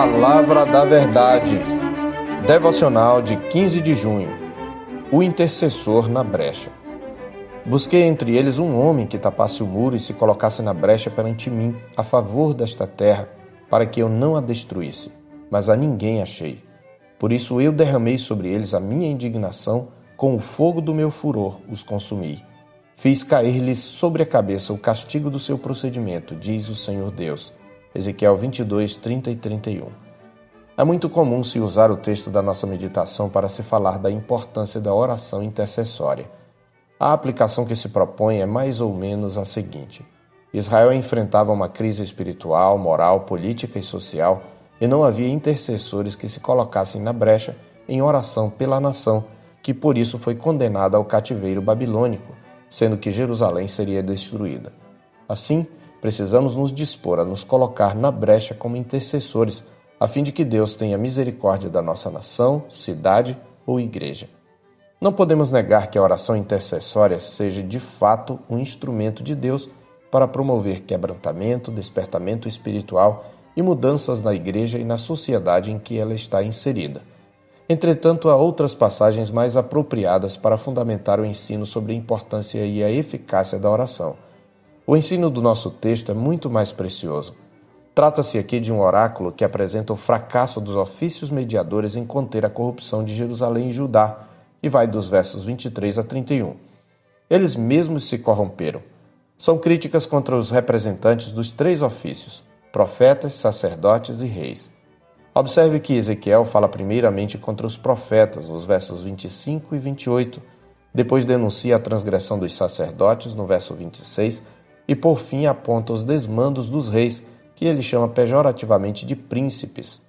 Palavra da Verdade. Devocional de 15 de junho. O intercessor na brecha. Busquei entre eles um homem que tapasse o muro e se colocasse na brecha perante mim, a favor desta terra, para que eu não a destruísse. Mas a ninguém achei. Por isso eu derramei sobre eles a minha indignação, com o fogo do meu furor os consumi. Fiz cair-lhes sobre a cabeça o castigo do seu procedimento, diz o Senhor Deus. Ezequiel 22, 30 e 31. É muito comum se usar o texto da nossa meditação para se falar da importância da oração intercessória. A aplicação que se propõe é mais ou menos a seguinte: Israel enfrentava uma crise espiritual, moral, política e social, e não havia intercessores que se colocassem na brecha em oração pela nação, que por isso foi condenada ao cativeiro babilônico sendo que Jerusalém seria destruída. Assim, precisamos nos dispor a nos colocar na brecha como intercessores, a fim de que Deus tenha misericórdia da nossa nação, cidade ou igreja. Não podemos negar que a oração intercessória seja de fato um instrumento de Deus para promover quebrantamento, despertamento espiritual e mudanças na igreja e na sociedade em que ela está inserida. Entretanto, há outras passagens mais apropriadas para fundamentar o ensino sobre a importância e a eficácia da oração. O ensino do nosso texto é muito mais precioso. Trata-se aqui de um oráculo que apresenta o fracasso dos ofícios mediadores em conter a corrupção de Jerusalém e Judá, e vai dos versos 23 a 31. Eles mesmos se corromperam. São críticas contra os representantes dos três ofícios: profetas, sacerdotes e reis. Observe que Ezequiel fala primeiramente contra os profetas, nos versos 25 e 28, depois denuncia a transgressão dos sacerdotes, no verso 26, e por fim aponta os desmandos dos reis, que ele chama pejorativamente de príncipes.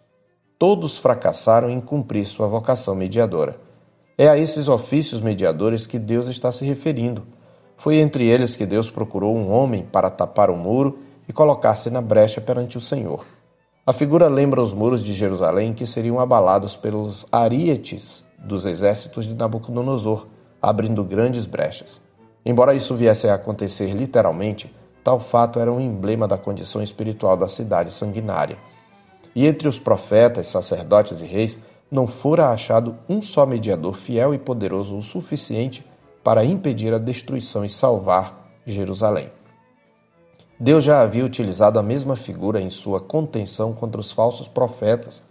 Todos fracassaram em cumprir sua vocação mediadora. É a esses ofícios mediadores que Deus está se referindo. Foi entre eles que Deus procurou um homem para tapar o muro e colocar-se na brecha perante o Senhor. A figura lembra os muros de Jerusalém que seriam abalados pelos arietes dos exércitos de Nabucodonosor, abrindo grandes brechas. Embora isso viesse a acontecer literalmente, tal fato era um emblema da condição espiritual da cidade sanguinária. E entre os profetas, sacerdotes e reis, não fora achado um só mediador fiel e poderoso o suficiente para impedir a destruição e salvar Jerusalém. Deus já havia utilizado a mesma figura em sua contenção contra os falsos profetas,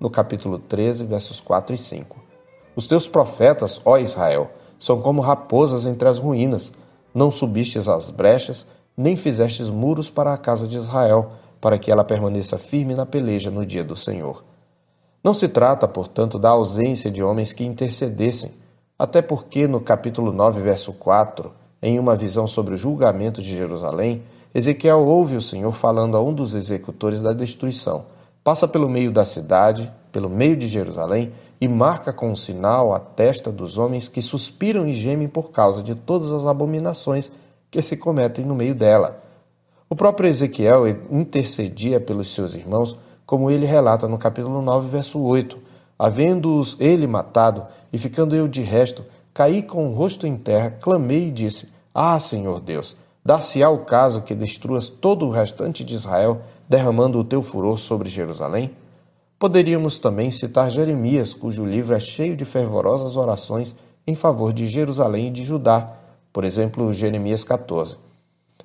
no capítulo 13, versos 4 e 5. Os teus profetas, ó Israel, são como raposas entre as ruínas. Não subistes às brechas, nem fizestes muros para a casa de Israel, para que ela permaneça firme na peleja no dia do Senhor. Não se trata, portanto, da ausência de homens que intercedessem, até porque no capítulo 9, verso 4, em uma visão sobre o julgamento de Jerusalém, Ezequiel ouve o Senhor falando a um dos executores da destruição. Passa pelo meio da cidade, pelo meio de Jerusalém, e marca com um sinal a testa dos homens que suspiram e gemem por causa de todas as abominações que se cometem no meio dela. O próprio Ezequiel intercedia pelos seus irmãos, como ele relata no capítulo 9, verso 8. Havendo-os ele matado, e ficando eu de resto, caí com o rosto em terra, clamei e disse: Ah, Senhor Deus! Dar-se-á o caso que destruas todo o restante de Israel, derramando o teu furor sobre Jerusalém? Poderíamos também citar Jeremias, cujo livro é cheio de fervorosas orações em favor de Jerusalém e de Judá, por exemplo, Jeremias 14.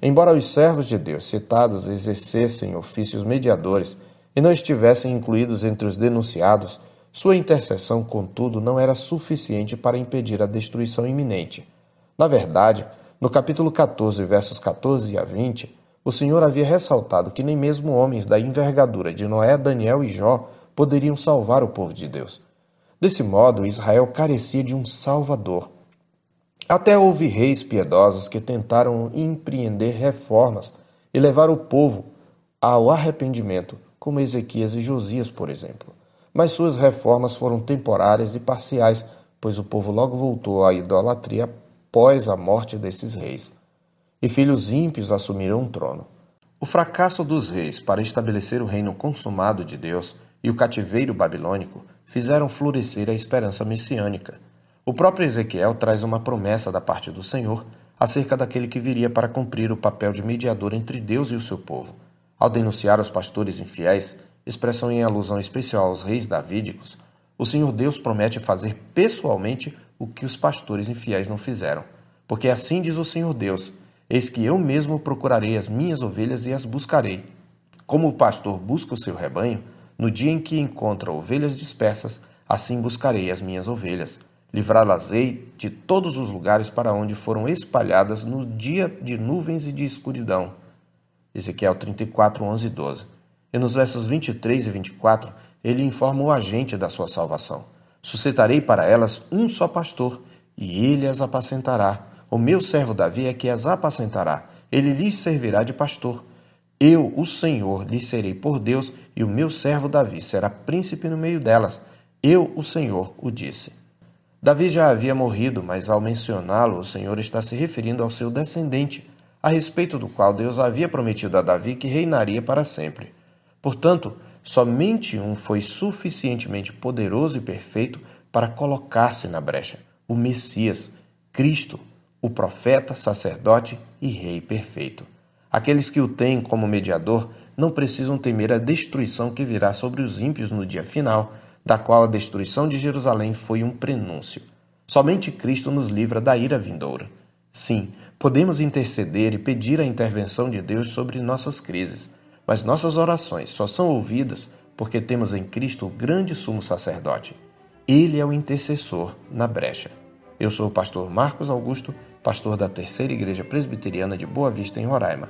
Embora os servos de Deus citados exercessem ofícios mediadores e não estivessem incluídos entre os denunciados, sua intercessão, contudo, não era suficiente para impedir a destruição iminente. Na verdade, no capítulo 14, versos 14 a 20, o Senhor havia ressaltado que nem mesmo homens da envergadura de Noé, Daniel e Jó poderiam salvar o povo de Deus. Desse modo, Israel carecia de um Salvador. Até houve reis piedosos que tentaram empreender reformas e levar o povo ao arrependimento, como Ezequias e Josias, por exemplo. Mas suas reformas foram temporárias e parciais, pois o povo logo voltou à idolatria após a morte desses reis, e filhos ímpios assumiram o trono. O fracasso dos reis para estabelecer o reino consumado de Deus e o cativeiro babilônico fizeram florescer a esperança messiânica. O próprio Ezequiel traz uma promessa da parte do Senhor acerca daquele que viria para cumprir o papel de mediador entre Deus e o seu povo. Ao denunciar os pastores infiéis, expressão em alusão especial aos reis davídicos, o Senhor Deus promete fazer pessoalmente o que os pastores infiéis não fizeram. Porque assim diz o Senhor Deus: Eis que eu mesmo procurarei as minhas ovelhas e as buscarei. Como o pastor busca o seu rebanho, no dia em que encontra ovelhas dispersas, assim buscarei as minhas ovelhas. Livrá-las-ei de todos os lugares para onde foram espalhadas no dia de nuvens e de escuridão. Ezequiel 34, 11 e 12. E nos versos 23 e 24, ele informa o agente da sua salvação. Suscitarei para elas um só pastor, e ele as apacentará. O meu servo Davi é que as apacentará. Ele lhes servirá de pastor. Eu, o Senhor, lhes serei por Deus, e o meu servo Davi será príncipe no meio delas. Eu, o Senhor, o disse. Davi já havia morrido, mas ao mencioná-lo, o Senhor está se referindo ao seu descendente, a respeito do qual Deus havia prometido a Davi que reinaria para sempre. Portanto, somente um foi suficientemente poderoso e perfeito para colocar-se na brecha: o Messias, Cristo, o profeta, sacerdote e rei perfeito. Aqueles que o têm como mediador não precisam temer a destruição que virá sobre os ímpios no dia final, da qual a destruição de Jerusalém foi um prenúncio. Somente Cristo nos livra da ira vindoura. Sim, podemos interceder e pedir a intervenção de Deus sobre nossas crises mas nossas orações só são ouvidas porque temos em Cristo o grande sumo sacerdote. Ele é o intercessor na brecha. Eu sou o pastor Marcos Augusto, pastor da Terceira Igreja Presbiteriana de Boa Vista, em Roraima.